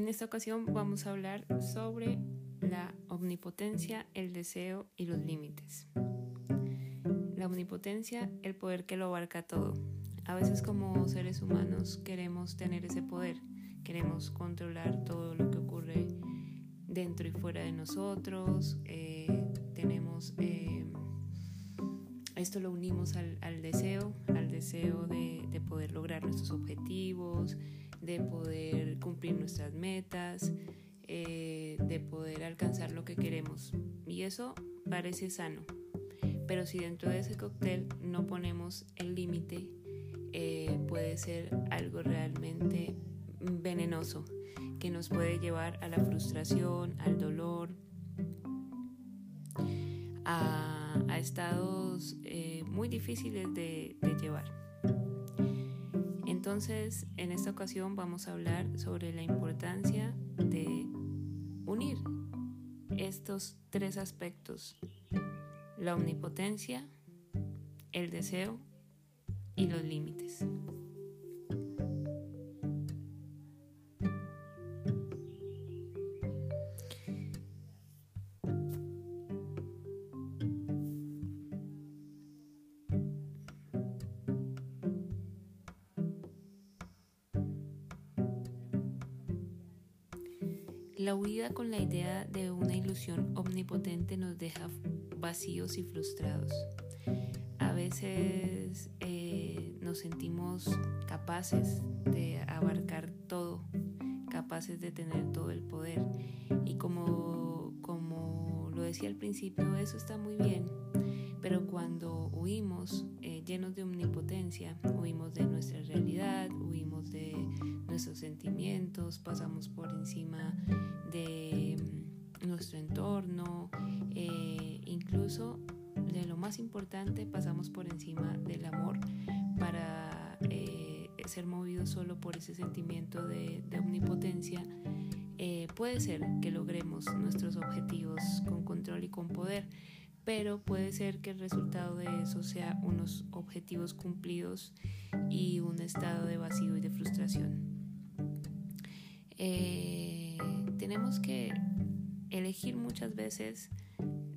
En esta ocasión vamos a hablar sobre la omnipotencia, el deseo y los límites. La omnipotencia, el poder que lo abarca todo. A veces como seres humanos queremos tener ese poder, queremos controlar todo lo que ocurre dentro y fuera de nosotros, eh, tenemos... Eh, esto lo unimos al, deseo, al deseo de, poder lograr nuestros objetivos, de poder cumplir nuestras metas, eh, de poder alcanzar lo que queremos. Y eso parece sano. Pero si dentro de ese cóctel no ponemos el límite, eh, puede ser algo realmente venenoso que nos puede llevar a la frustración, al dolor, a estados eh, muy difíciles de llevar. Entonces, en esta ocasión vamos a hablar sobre la importancia de unir estos tres aspectos, la omnipotencia, el deseo y los límites. La huida con la idea de una ilusión omnipotente nos deja vacíos y frustrados. A veces eh, nos sentimos capaces de abarcar todo, capaces de tener todo el poder. Y como, como lo decía al principio, eso está muy bien, pero cuando huimos eh, llenos de omnipotencia, huimos de nuestra realidad, huimos de nuestros sentimientos, pasamos por encima de mm, nuestro entorno, eh, incluso de lo más importante pasamos por encima del amor para eh, ser movidos solo por ese sentimiento de, omnipotencia. puede ser que logremos nuestros objetivos con control y con poder, pero puede ser que el resultado de eso sea unos objetivos cumplidos y un estado de vacío y de frustración. Eh, tenemos que elegir muchas veces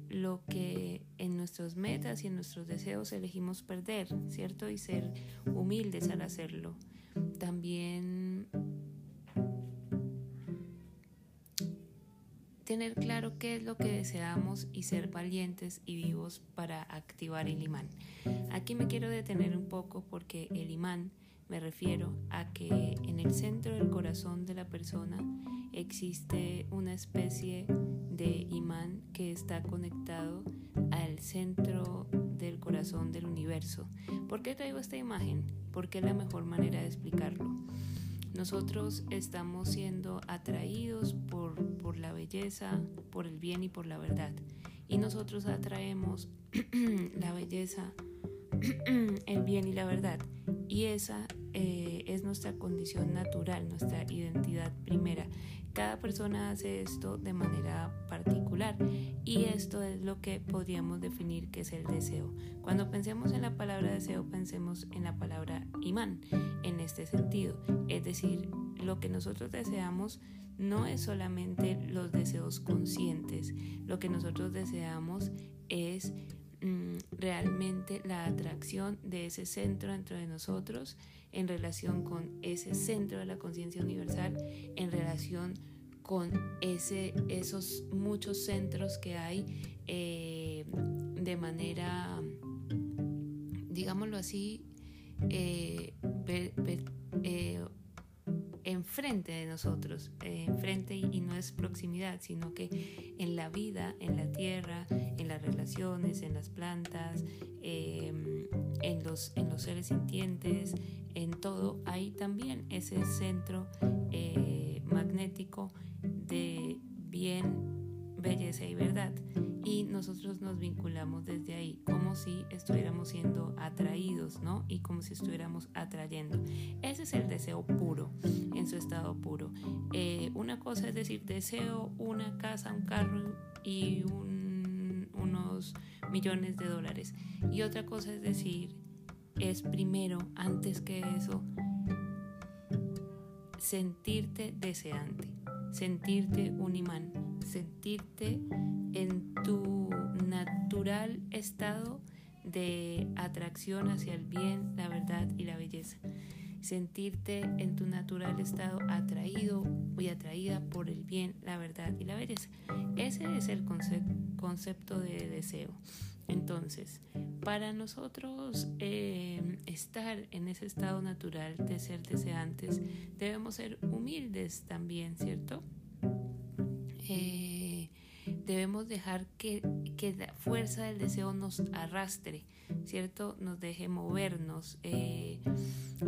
lo que en nuestras metas y en nuestros deseos elegimos perder, ¿cierto? Y ser humildes al hacerlo. También tener claro qué es lo que deseamos y ser valientes y vivos para activar el imán. Aquí me quiero detener un poco porque el imán me refiero a que en el centro del corazón de la persona existe una especie de imán que está conectado al centro del corazón del universo. ¿Por qué traigo esta imagen? Porque es la mejor manera de explicarlo. Nosotros estamos siendo atraídos por, la belleza, por el bien y por la verdad. Y nosotros atraemos la belleza, el bien y la verdad. Y esa eh, es nuestra condición natural, nuestra identidad primera. Cada persona hace esto de manera particular y esto es lo que podríamos definir que es el deseo. Cuando pensemos en la palabra deseo, pensemos en la palabra imán en este sentido. Es decir, lo que nosotros deseamos no es solamente los deseos conscientes, lo que nosotros deseamos es mm, realmente la atracción de ese centro dentro de nosotros en relación con ese centro de la conciencia universal, en relación con ese, esos muchos centros que hay eh, de manera, digámoslo así, eh, eh, enfrente de nosotros, enfrente y, no es proximidad, sino que en la vida, en la tierra, en las relaciones, en las plantas, en, los, en los seres sintientes, en todo, hay también ese centro magnético de bien, belleza y verdad. Y nosotros nos vinculamos desde ahí, como si estuviéramos siendo atraídos, ¿no? Y como si estuviéramos atrayendo. Ese es el deseo puro, en su estado puro. Eh, una cosa es decir, deseo una casa, un carro y unos millones de dólares. Y otra cosa es decir, es primero, antes que eso, sentirte deseante sentirte un imán, sentirte en tu natural estado de atracción hacia el bien, la verdad y la belleza. Sentirte en tu natural estado atraído y atraída por el bien, la verdad y la belleza. Ese es el concepto de deseo. Entonces, para nosotros eh, estar en ese estado natural de ser deseantes, debemos ser humildes también, ¿cierto? Eh, debemos dejar que, que, la fuerza del deseo nos arrastre, ¿cierto? Nos deje movernos. Eh,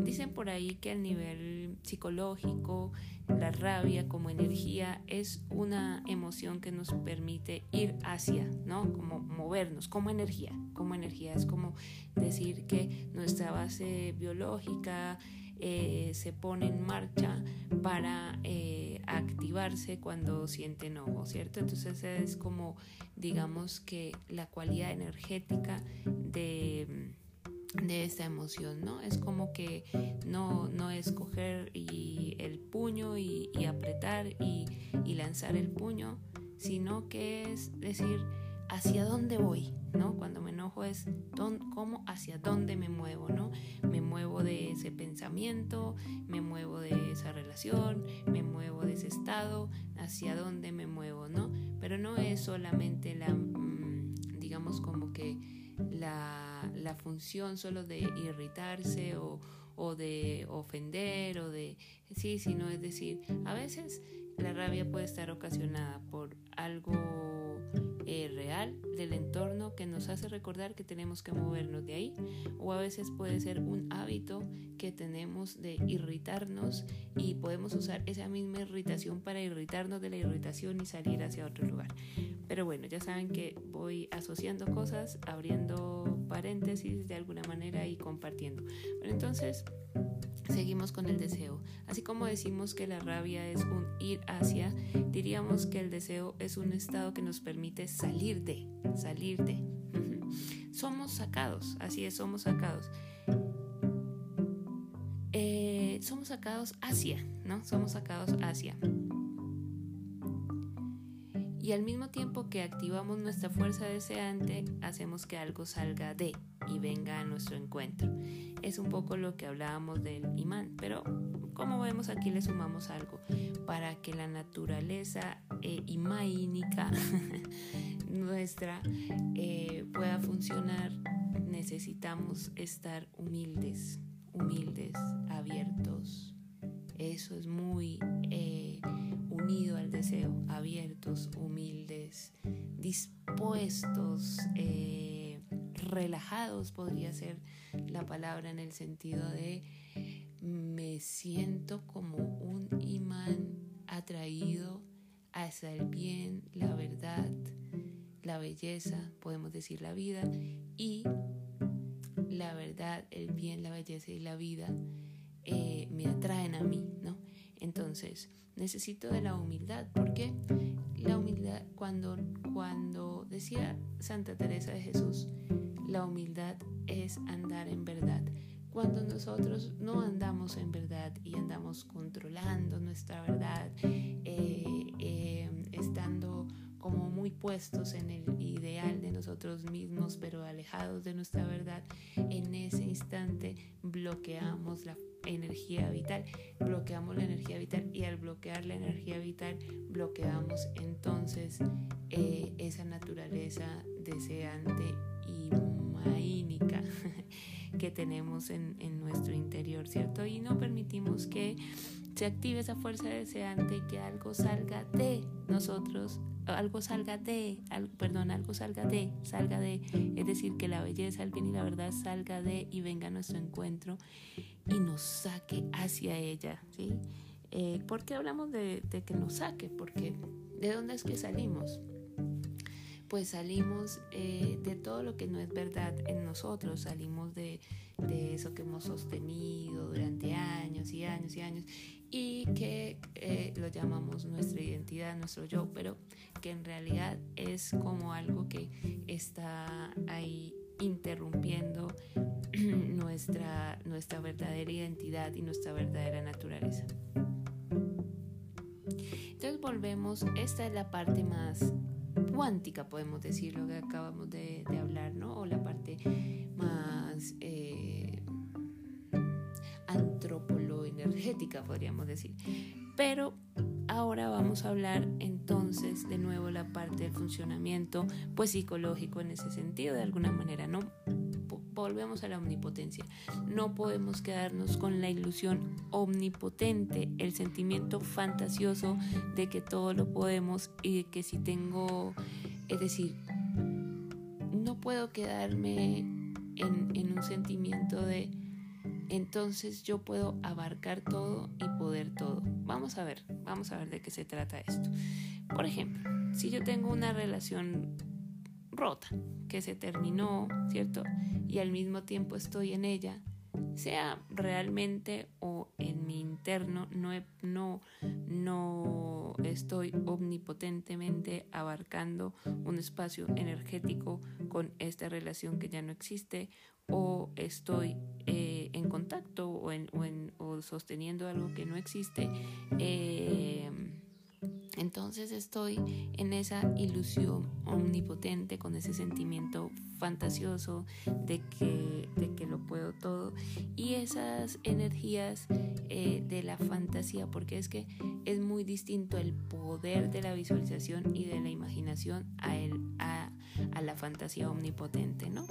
dicen por ahí que a nivel psicológico, la rabia como energía es una emoción que nos permite ir hacia, ¿no? Como movernos, como energía, como energía. Es como decir que nuestra base biológica eh, se pone en marcha para eh, activarse cuando siente enojo, ¿cierto? Entonces es como, digamos que la cualidad energética de de esta emoción, ¿no? Es como que no, no es coger y el puño y, apretar y, lanzar el puño, sino que es decir, hacia dónde voy, ¿no? Cuando me enojo es cómo, hacia dónde me muevo, ¿no? Me muevo de ese pensamiento, me muevo de relación, me muevo de ese estado, hacia dónde me muevo, ¿no? Pero no es solamente la, mm, digamos como que la, la función solo de irritarse o, o de ofender o de sí, sino es decir, a veces la rabia puede estar ocasionada por algo eh, real del entorno que nos hace recordar que tenemos que movernos de ahí o a veces puede ser un hábito que tenemos de irritarnos y podemos usar esa misma irritación para irritarnos de la irritación y salir hacia otro lugar. Pero bueno, ya saben que voy asociando cosas, abriendo paréntesis de alguna manera y compartiendo. Bueno, entonces Seguimos con el deseo. Así como decimos que la rabia es un ir hacia, diríamos que el deseo es un estado que nos permite salir de, salir de. Somos sacados, así es, somos sacados. Eh, somos sacados hacia, ¿no? Somos sacados hacia. Y al mismo tiempo que activamos nuestra fuerza deseante, hacemos que algo salga de y venga a nuestro encuentro. Es un poco lo que hablábamos del imán, pero como vemos aquí le sumamos algo para que la naturaleza eh, imánica nuestra eh, pueda funcionar necesitamos estar humildes, humildes, abiertos. Eso es muy eh, unido al deseo, abiertos, humildes, dispuestos, eh, relajados podría ser la palabra en el sentido de me siento como un imán atraído hacia el bien, la verdad, la belleza, podemos decir la vida, y la verdad, el bien, la belleza y la vida eh, me atraen a mí, ¿no? Entonces, necesito de la humildad. porque La humildad, cuando, cuando decía Santa Teresa de Jesús, la humildad es andar en verdad. Cuando nosotros no andamos en verdad y andamos controlando nuestra verdad, eh, eh, estando como muy puestos en el ideal de nosotros mismos, pero alejados de nuestra verdad, en ese instante bloqueamos la energía vital, bloqueamos la energía vital y al bloquear la energía vital bloqueamos entonces eh, esa naturaleza deseante y maínica que tenemos en, en nuestro interior, ¿cierto? Y no permitimos que se active esa fuerza deseante y que algo salga de nosotros, algo salga de, perdón, algo salga de, salga de, es decir, que la belleza, el bien y la verdad salga de y venga a nuestro encuentro y nos saque hacia ella, ¿sí? Eh, ¿Por qué hablamos de, que nos saque? Porque ¿de dónde es que salimos? Pues salimos eh, de todo lo que no es verdad en nosotros, salimos de, de, eso que hemos sostenido durante años y años y años y que eh, lo llamamos nuestra identidad, nuestro yo, pero que en realidad es como algo que está ahí interrumpiendo nuestra, nuestra verdadera identidad y nuestra verdadera naturaleza. Entonces volvemos, esta es la parte más cuántica, podemos decir, lo que acabamos de, hablar, ¿no? O la parte más eh, antropolo-energética, podríamos decir. Pero ahora vamos a hablar entonces de nuevo la parte del funcionamiento, pues psicológico en ese sentido, de alguna manera, ¿no? Volvemos a la omnipotencia. No podemos quedarnos con la ilusión omnipotente, el sentimiento fantasioso de que todo lo podemos y de que si tengo, es decir, no puedo quedarme en, un sentimiento de entonces yo puedo abarcar todo y poder todo. Vamos a ver, vamos a ver de qué se trata esto. Por ejemplo, si yo tengo una relación rota, que se terminó, ¿cierto? Y al mismo tiempo estoy en ella, sea realmente o en mi interno, no, no, no estoy omnipotentemente abarcando un espacio energético con esta relación que ya no existe, o estoy eh, en contacto o, en, o, sosteniendo algo que no existe. Eh, entonces estoy en esa ilusión omnipotente, con ese sentimiento fantasioso de que, de que lo puedo todo. Y esas energías eh, de la fantasía, porque es que es muy distinto el poder de la visualización y de la imaginación a, el, a, la fantasía omnipotente, ¿no?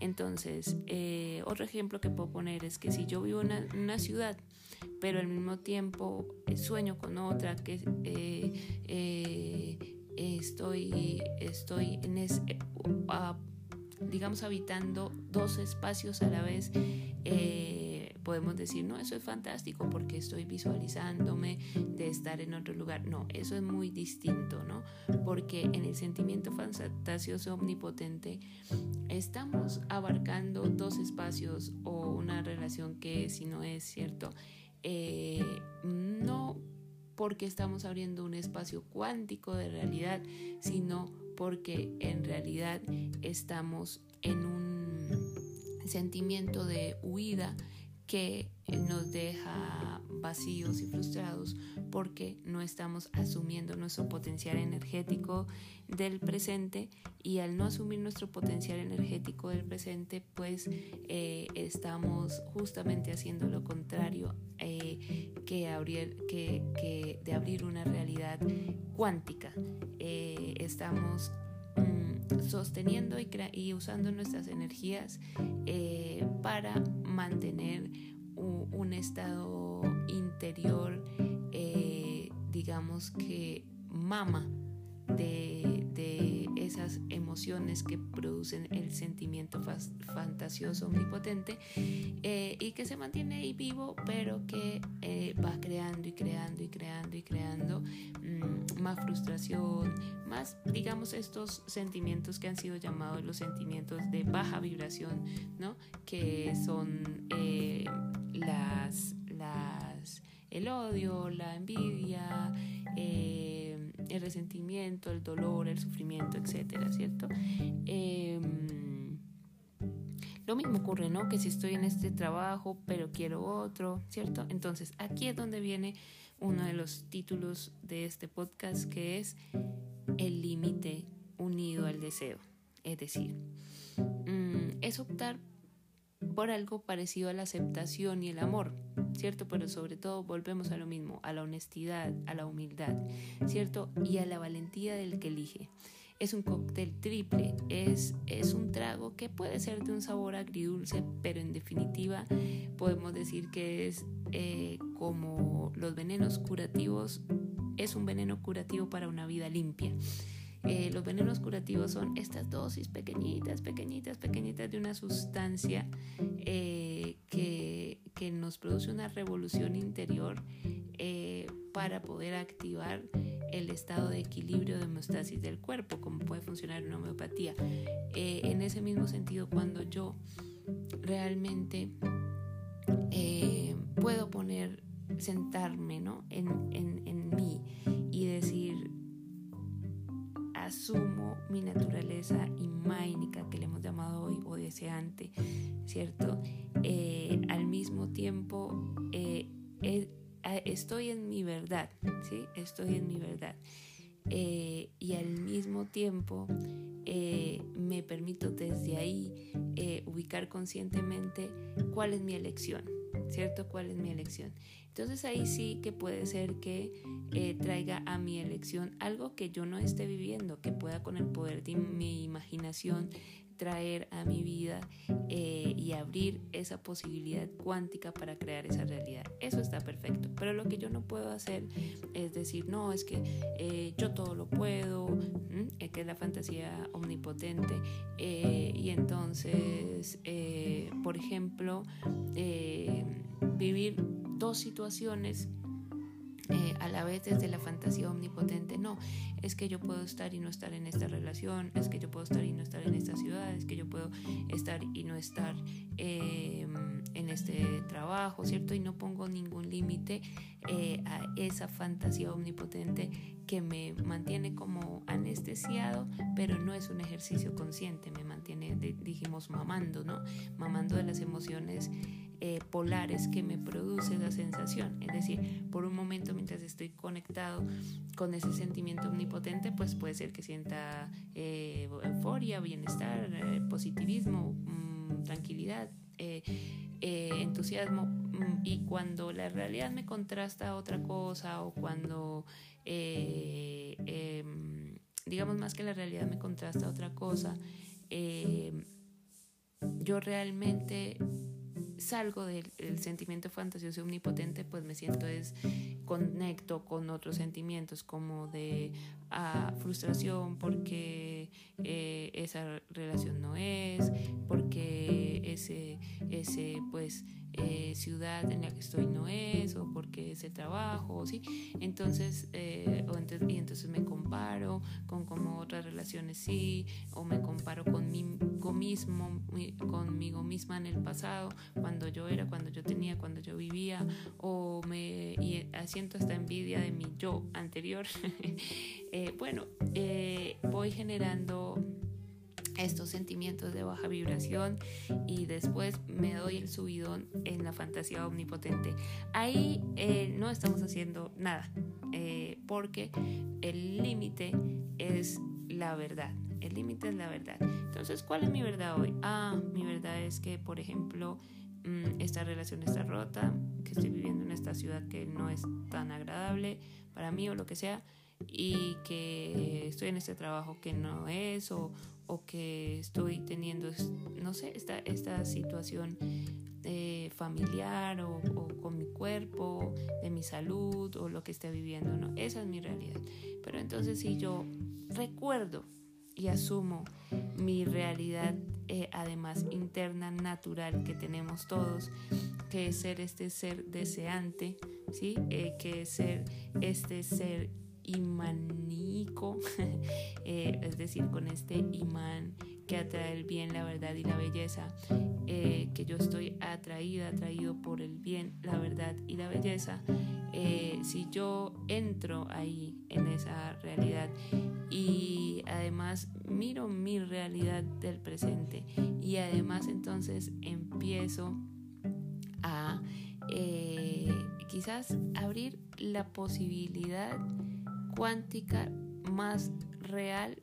Entonces, eh, otro ejemplo que puedo poner es que si yo vivo en una, ciudad, pero al mismo tiempo eh, sueño con otra, que estoy, estoy en ese, digamos, habitando dos espacios a la vez, eh, podemos decir, no, eso es fantástico porque estoy visualizándome de estar en otro lugar. No, eso es muy distinto, ¿no? Porque en el sentimiento fantasioso omnipotente estamos abarcando dos espacios o una relación que si no es cierto, eh, no porque estamos abriendo un espacio cuántico de realidad, sino porque en realidad estamos en un sentimiento de huida que nos deja vacíos y frustrados porque no estamos asumiendo nuestro potencial energético del presente y al no asumir nuestro potencial energético del presente pues eh, estamos justamente haciendo lo contrario eh, que, abrir, que, de abrir una realidad cuántica. Eh, estamos mm, sosteniendo y, usando nuestras energías para mantener un, estado interior, eh, digamos que mama de, esas emociones que producen el sentimiento fantasioso omnipotente eh, y que se mantiene ahí vivo pero que eh, va creando y creando y creando y creando mm, más frustración más digamos estos sentimientos que han sido llamados los sentimientos de baja vibración no que son eh, las, las el odio la envidia el resentimiento, el dolor, el sufrimiento, etcétera, ¿cierto? Em, lo mismo ocurre, ¿no? Que si estoy en este trabajo, pero quiero otro, ¿cierto? Entonces, aquí es donde viene uno de los títulos de este podcast, que es el límite unido al deseo. Es decir, mm, es optar por algo parecido a la aceptación y el amor, ¿cierto? Pero sobre todo volvemos a lo mismo, a la honestidad, a la humildad, ¿cierto? Y a la valentía del que elige. Es un cóctel triple, es, es un trago que puede ser de un sabor agridulce, pero en definitiva podemos decir que es eh, como los venenos curativos, es un veneno curativo para una vida limpia. Eh, los venenos curativos son estas dosis pequeñitas, pequeñitas, pequeñitas de una sustancia eh, que, que, nos produce una revolución interior eh, para poder activar el estado de equilibrio de homeostasis del cuerpo, como puede funcionar una homeopatía. en ese mismo sentido, cuando yo realmente puedo poner, sentarme ¿no? en, en, en mí y decir, asumo mi naturaleza imáinica que le hemos llamado hoy o deseante, ¿cierto? Eh, al mismo tiempo, eh, estoy en mi verdad, ¿sí? Estoy en mi verdad. Eh, y al mismo tiempo eh, me permito desde ahí eh, ubicar conscientemente cuál es mi elección, ¿cierto? ¿Cuál es mi elección? Entonces ahí sí que puede ser que traiga a mi elección algo que yo no esté viviendo, que pueda con el poder de mi imaginación traer a mi vida eh, y abrir esa posibilidad cuántica para crear esa realidad. Eso está perfecto. Pero lo que yo no puedo hacer es decir, no, es que eh, yo todo lo puedo, es que es la fantasía omnipotente. Eh, y entonces, por ejemplo, vivir dos situaciones eh, a la vez desde la fantasía omnipotente, no, es que yo puedo estar y no estar en esta relación, es que yo puedo estar y no estar en esta ciudad, es que yo puedo estar y no estar em, en este trabajo, ¿cierto? Y no pongo ningún límite eh, a esa fantasía omnipotente que me mantiene como anestesiado, pero no es un ejercicio consciente, me mantiene, dijimos, mamando, ¿no? Mamando de las emociones eh, polares que me produce esa sensación. Es decir, por un momento mientras estoy conectado con ese sentimiento omnipotente, pues puede ser que sienta eh, euforia, bienestar, eh, positivismo, mm, tranquilidad. entusiasmo mm, y cuando la realidad me contrasta a otra cosa o cuando em, digamos más que la realidad me contrasta a otra cosa yo realmente salgo del, sentimiento fantasioso omnipotente, pues me siento es conecto con otros sentimientos como de ah, frustración porque eh, esa relación no es, porque ese, ese pues eh, ciudad en la que estoy no es, o porque ese trabajo, ¿sí? Entonces, eh, y entonces me comparo con como otras relaciones sí, o me comparo conmigo mismo, conmigo misma en el pasado, cuando yo era, cuando yo tenía, cuando yo vivía, o me y siento esta envidia de mi yo anterior. Eh, bueno, voy generando estos sentimientos de baja vibración y después me doy el subidón en la fantasía omnipotente. Ahí eh, no estamos haciendo nada eh, porque el límite es la verdad. El límite es la verdad. Entonces, ¿cuál es mi verdad hoy? Ah, mi verdad es que, por ejemplo, mm, esta relación está rota, que estoy viviendo en esta ciudad que no es tan agradable para mí o lo que sea y que estoy en este trabajo que no es o, o que estoy teniendo, no sé, esta, esta situación eh, familiar o, con mi cuerpo, de mi salud o lo que esté viviendo, ¿no? Esa es mi realidad. Pero entonces si yo recuerdo y asumo mi realidad, eh, además interna, natural que tenemos todos, que es ser este ser deseante, ¿sí? Eh, que es ser este ser imaníco, eh, es decir, con este imán que atrae el bien, la verdad y la belleza, eh, que yo estoy atraída, atraído por el bien, la verdad y la belleza, eh, si yo entro ahí en esa realidad y además miro mi realidad del presente y además entonces empiezo a quizás abrir la posibilidad cuántica más real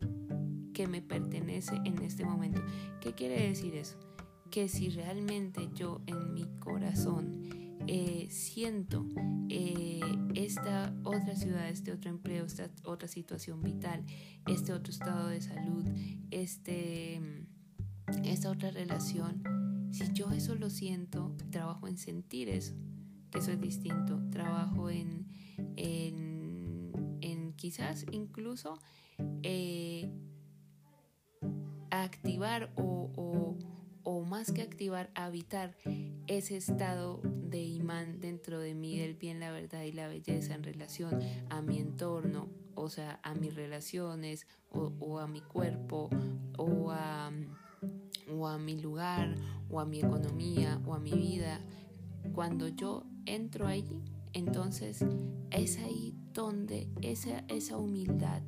que me pertenece en este momento. ¿Qué quiere decir eso? Que si realmente yo en mi corazón eh, siento eh, esta otra ciudad, este otro empleo, esta otra situación vital, este otro estado de salud, este, esta otra relación, si yo eso lo siento, trabajo en sentir eso, que eso es distinto, trabajo en, en quizás incluso eh, activar o, más que activar, habitar ese estado de imán dentro de mí del bien, la verdad y la belleza en relación a mi entorno, o sea, a mis relaciones o, a mi cuerpo o a, o a mi lugar o a mi economía o a mi vida. Cuando yo entro allí, entonces es ahí donde esa, esa humildad,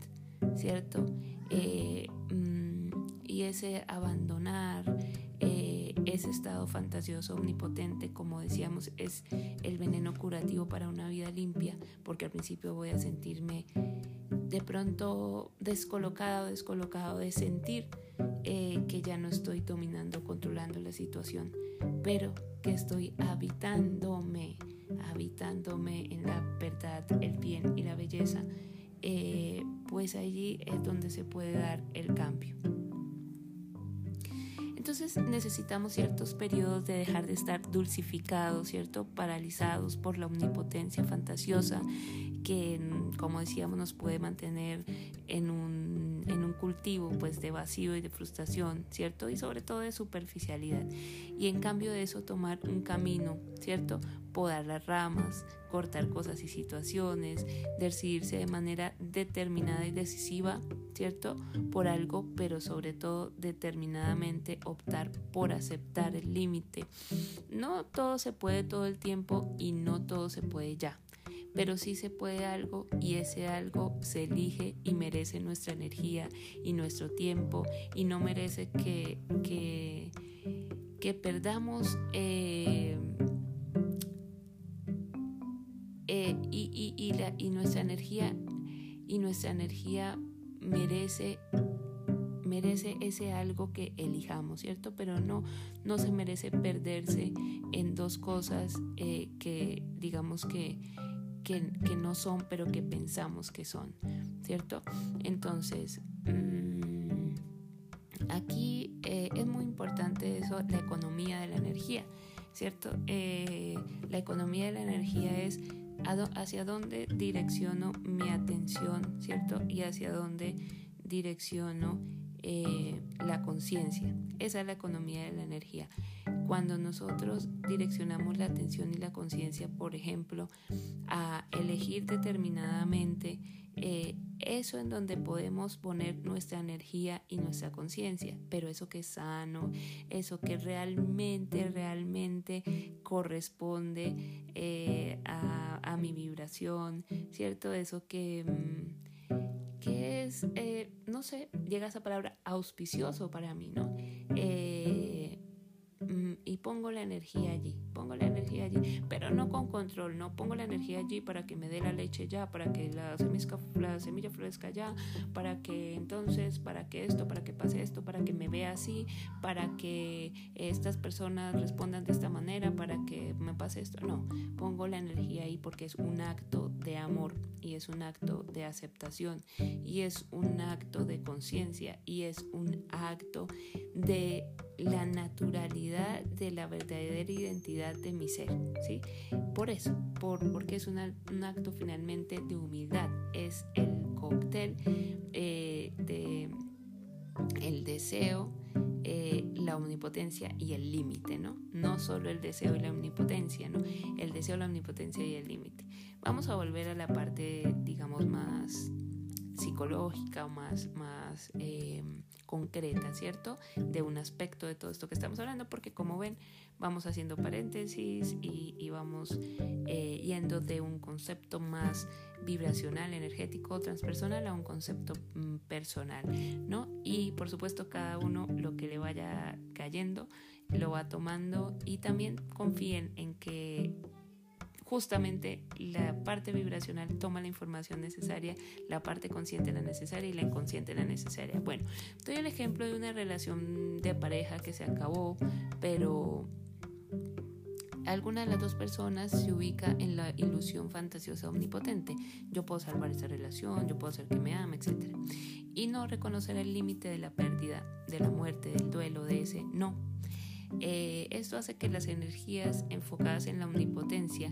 ¿cierto? Eh, mm, y ese abandonar, eh, ese estado fantasioso omnipotente, como decíamos, es el veneno curativo para una vida limpia, porque al principio voy a sentirme de pronto descolocado, descolocado de sentir eh, que ya no estoy dominando, controlando la situación, pero que estoy habitándome, habitándome en la verdad, el bien y la belleza, eh, pues allí es donde se puede dar el cambio. Entonces necesitamos ciertos periodos de dejar de estar dulcificados, ¿cierto? Paralizados por la omnipotencia fantasiosa que, como decíamos, nos puede mantener en un, en un cultivo pues, de vacío y de frustración, ¿cierto? Y sobre todo de superficialidad. Y en cambio de eso tomar un camino, ¿cierto? Podar las ramas, cortar cosas y situaciones, decidirse de manera determinada y decisiva, ¿cierto? Por algo, pero sobre todo determinadamente optar por aceptar el límite. No todo se puede todo el tiempo y no todo se puede ya pero sí se puede algo y ese algo se elige y merece nuestra energía y nuestro tiempo y no merece que, que, perdamos eh, eh, y, y, la, y nuestra energía y nuestra energía merece merece ese algo que elijamos, ¿cierto? Pero no, no se merece perderse en dos cosas eh, que digamos que que, no son, pero que pensamos que son, ¿cierto? Entonces, mm, aquí eh, es muy importante eso, la economía de la energía, ¿cierto? La economía de la energía es hacia dónde direcciono mi atención, ¿cierto? Y hacia dónde direcciono eh, la conciencia. Esa es la economía de la energía. Cuando nosotros direccionamos la atención y la conciencia, por ejemplo, a elegir determinadamente eh, eso en donde podemos poner nuestra energía y nuestra conciencia, pero eso que es sano, eso que realmente, realmente corresponde eh, a, mi vibración, ¿cierto? Eso que... Mm, que es, eh, no sé, llega esa palabra auspicioso para mí, ¿no? Eh, y pongo la energía allí, pongo la energía allí, pero no con control, no pongo la energía allí para que me dé la leche ya, para que la semilla, la florezca ya, para que entonces, para que esto, para que pase esto, para que me vea así, para que estas personas respondan de esta manera, para que me pase esto, no, pongo la energía ahí porque es un acto de amor y es un acto de aceptación y es un acto de conciencia y es un acto de la naturalidad de la verdadera identidad de mi ser, ¿sí? Por eso, por, porque es un acto finalmente de humildad, es el cóctel eh, de el deseo, eh, la omnipotencia y el límite, ¿no? No solo el deseo y la omnipotencia, ¿no? El deseo, la omnipotencia y el límite. Vamos a volver a la parte, digamos, más psicológica o más, más eh, concreta, ¿cierto? De un aspecto de todo esto que estamos hablando, porque como ven, vamos haciendo paréntesis y, vamos eh, yendo de un concepto más vibracional, energético, transpersonal a un concepto mm, personal, ¿no? Y por supuesto cada uno lo que le vaya cayendo lo va tomando y también confíen en que justamente la parte vibracional toma la información necesaria, la parte consciente la necesaria y la inconsciente la necesaria. Bueno, doy el ejemplo de una relación de pareja que se acabó, pero alguna de las dos personas se ubica en la ilusión fantasiosa omnipotente. Yo puedo salvar esa relación, yo puedo hacer que me ame, etc. Y no reconocer el límite de la pérdida, de la muerte, del duelo, de ese no. Eh, esto hace que las energías enfocadas en la omnipotencia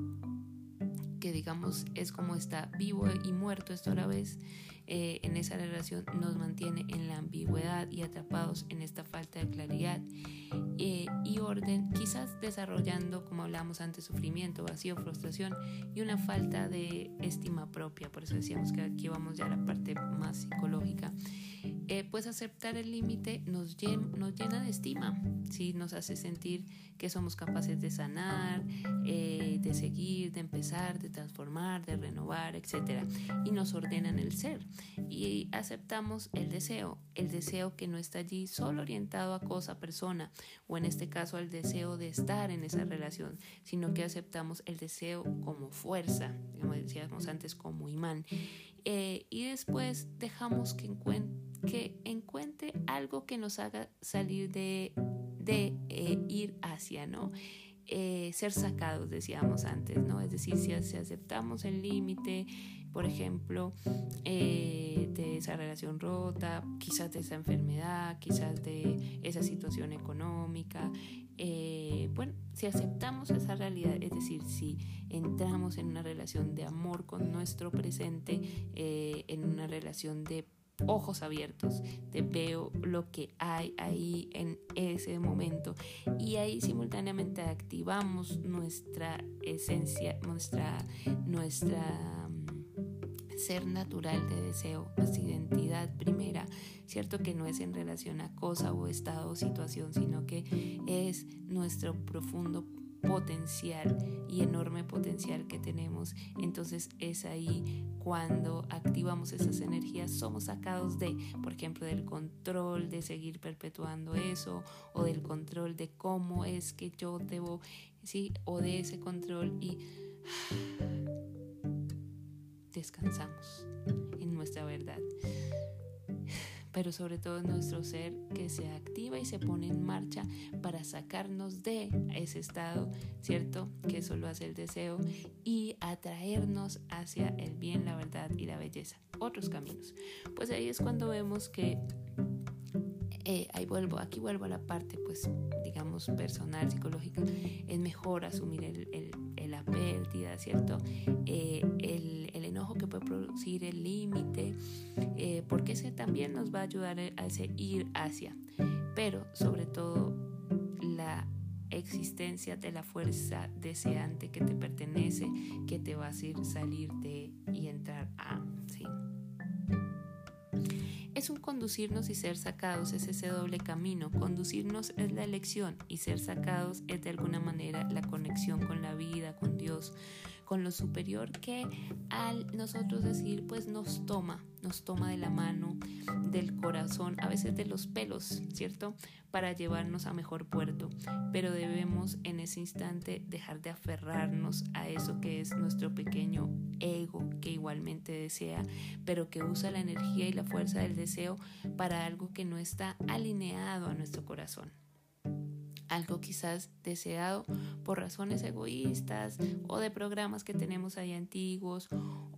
que digamos es como está vivo y muerto esto a la vez, eh, en esa relación nos mantiene en la ambigüedad y atrapados en esta falta de claridad. Eh, y desorden, quizás desarrollando, como hablamos antes, sufrimiento, vacío, frustración y una falta de estima propia. Por eso decíamos que aquí vamos ya a la parte más psicológica. Eh, pues aceptar el límite nos, nos, llena de estima, ¿sí? nos hace sentir que somos capaces de sanar, eh, de seguir, de empezar, de transformar, de renovar, etc. Y nos ordenan el ser. Y aceptamos el deseo, el deseo que no está allí solo orientado a cosa, persona, o en este caso al deseo de estar en esa relación, sino que aceptamos el deseo como fuerza, como decíamos antes, como imán. Eh, y después dejamos que encuentre algo que nos haga salir de, de eh, ir hacia, ¿no? Eh, ser sacados, decíamos antes, ¿no? Es decir, si, aceptamos el límite, por ejemplo, eh, de esa relación rota, quizás de esa enfermedad, quizás de esa situación económica, bueno, si aceptamos esa realidad, es decir, si entramos en una relación de amor con nuestro presente, en una relación de ojos abiertos, te veo lo que hay ahí en ese momento. Y ahí simultáneamente activamos nuestra esencia, nuestra, nuestra mm, ser natural de deseo, nuestra identidad primera, cierto que no es en relación a cosa o estado o situación, sino que es nuestro profundo potencial y enorme potencial que tenemos. Entonces es ahí cuando activamos esas energías, somos sacados de, por ejemplo, del control de seguir perpetuando eso o del control de cómo es que yo debo, sí, o de ese control y descansamos en nuestra verdad pero sobre todo nuestro ser que se activa y se pone en marcha para sacarnos de ese estado, ¿cierto? Que eso lo hace el deseo y atraernos hacia el bien, la verdad y la belleza. Otros caminos. Pues ahí es cuando vemos que eh, ahí vuelvo, aquí vuelvo a la parte, pues, digamos, personal, psicológica, es mejor asumir el, la pérdida, ¿cierto? Eh, el, enojo que puede producir el límite, eh, porque ese también nos va a ayudar a ese ir hacia, pero sobre todo la existencia de la fuerza deseante que te pertenece, que te va a hacer salir de y entrar a, ¿sí? Es un conducirnos y ser sacados, es ese doble camino. Conducirnos es la elección y ser sacados es de alguna manera la conexión con la vida, con Dios, con lo superior que al nosotros decir pues nos toma, nos toma de la mano, del corazón, a veces de los pelos, ¿cierto? Para llevarnos a mejor puerto. Pero debemos en ese instante dejar de aferrarnos a eso que es nuestro pequeño ego que igualmente desea, pero que usa la energía y la fuerza del deseo para algo que no está alineado a nuestro corazón algo quizás deseado por razones egoístas o de programas que tenemos ahí antiguos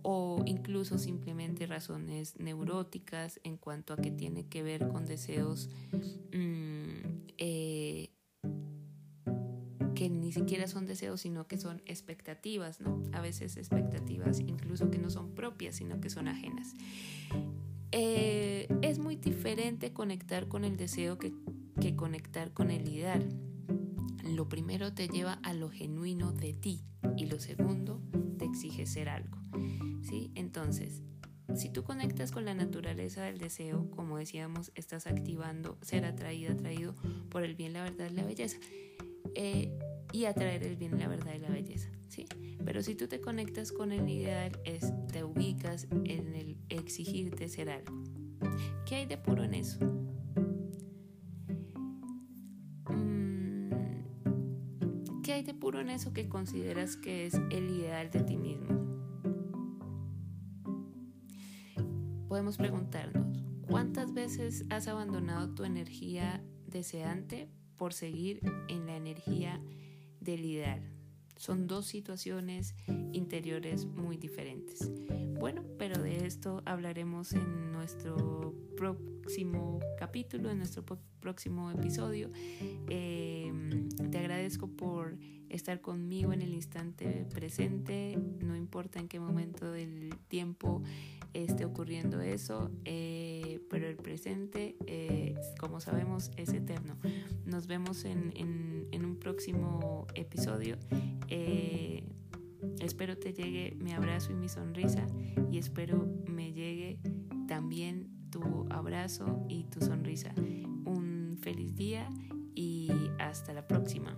o incluso simplemente razones neuróticas en cuanto a que tiene que ver con deseos mm, eh, que ni siquiera son deseos, sino que son expectativas, ¿no? A veces expectativas incluso que no son propias, sino que son ajenas. Eh, es muy diferente conectar con el deseo que que conectar con el ideal. Lo primero te lleva a lo genuino de ti y lo segundo te exige ser algo. ¿sí? Entonces, si tú conectas con la naturaleza del deseo, como decíamos, estás activando ser atraído, atraído por el bien, la verdad y la belleza. Eh, y atraer el bien, la verdad y la belleza. ¿sí? Pero si tú te conectas con el ideal, te ubicas en el exigirte ser algo. ¿Qué hay de puro en eso? En eso que consideras que es el ideal de ti mismo? Podemos preguntarnos, ¿cuántas veces has abandonado tu energía deseante por seguir en la energía del ideal? Son dos situaciones interiores muy diferentes. Bueno, pero de esto hablaremos en nuestro próximo capítulo, en nuestro próximo episodio. Em, te agradezco por estar conmigo en el instante presente, no importa en qué momento del tiempo esté ocurriendo eso, eh, pero el presente, eh, como sabemos, es eterno. Nos vemos en, en un próximo episodio. Eh, espero te llegue mi abrazo y mi sonrisa y espero me llegue también tu abrazo y tu sonrisa. Un feliz día y hasta la próxima.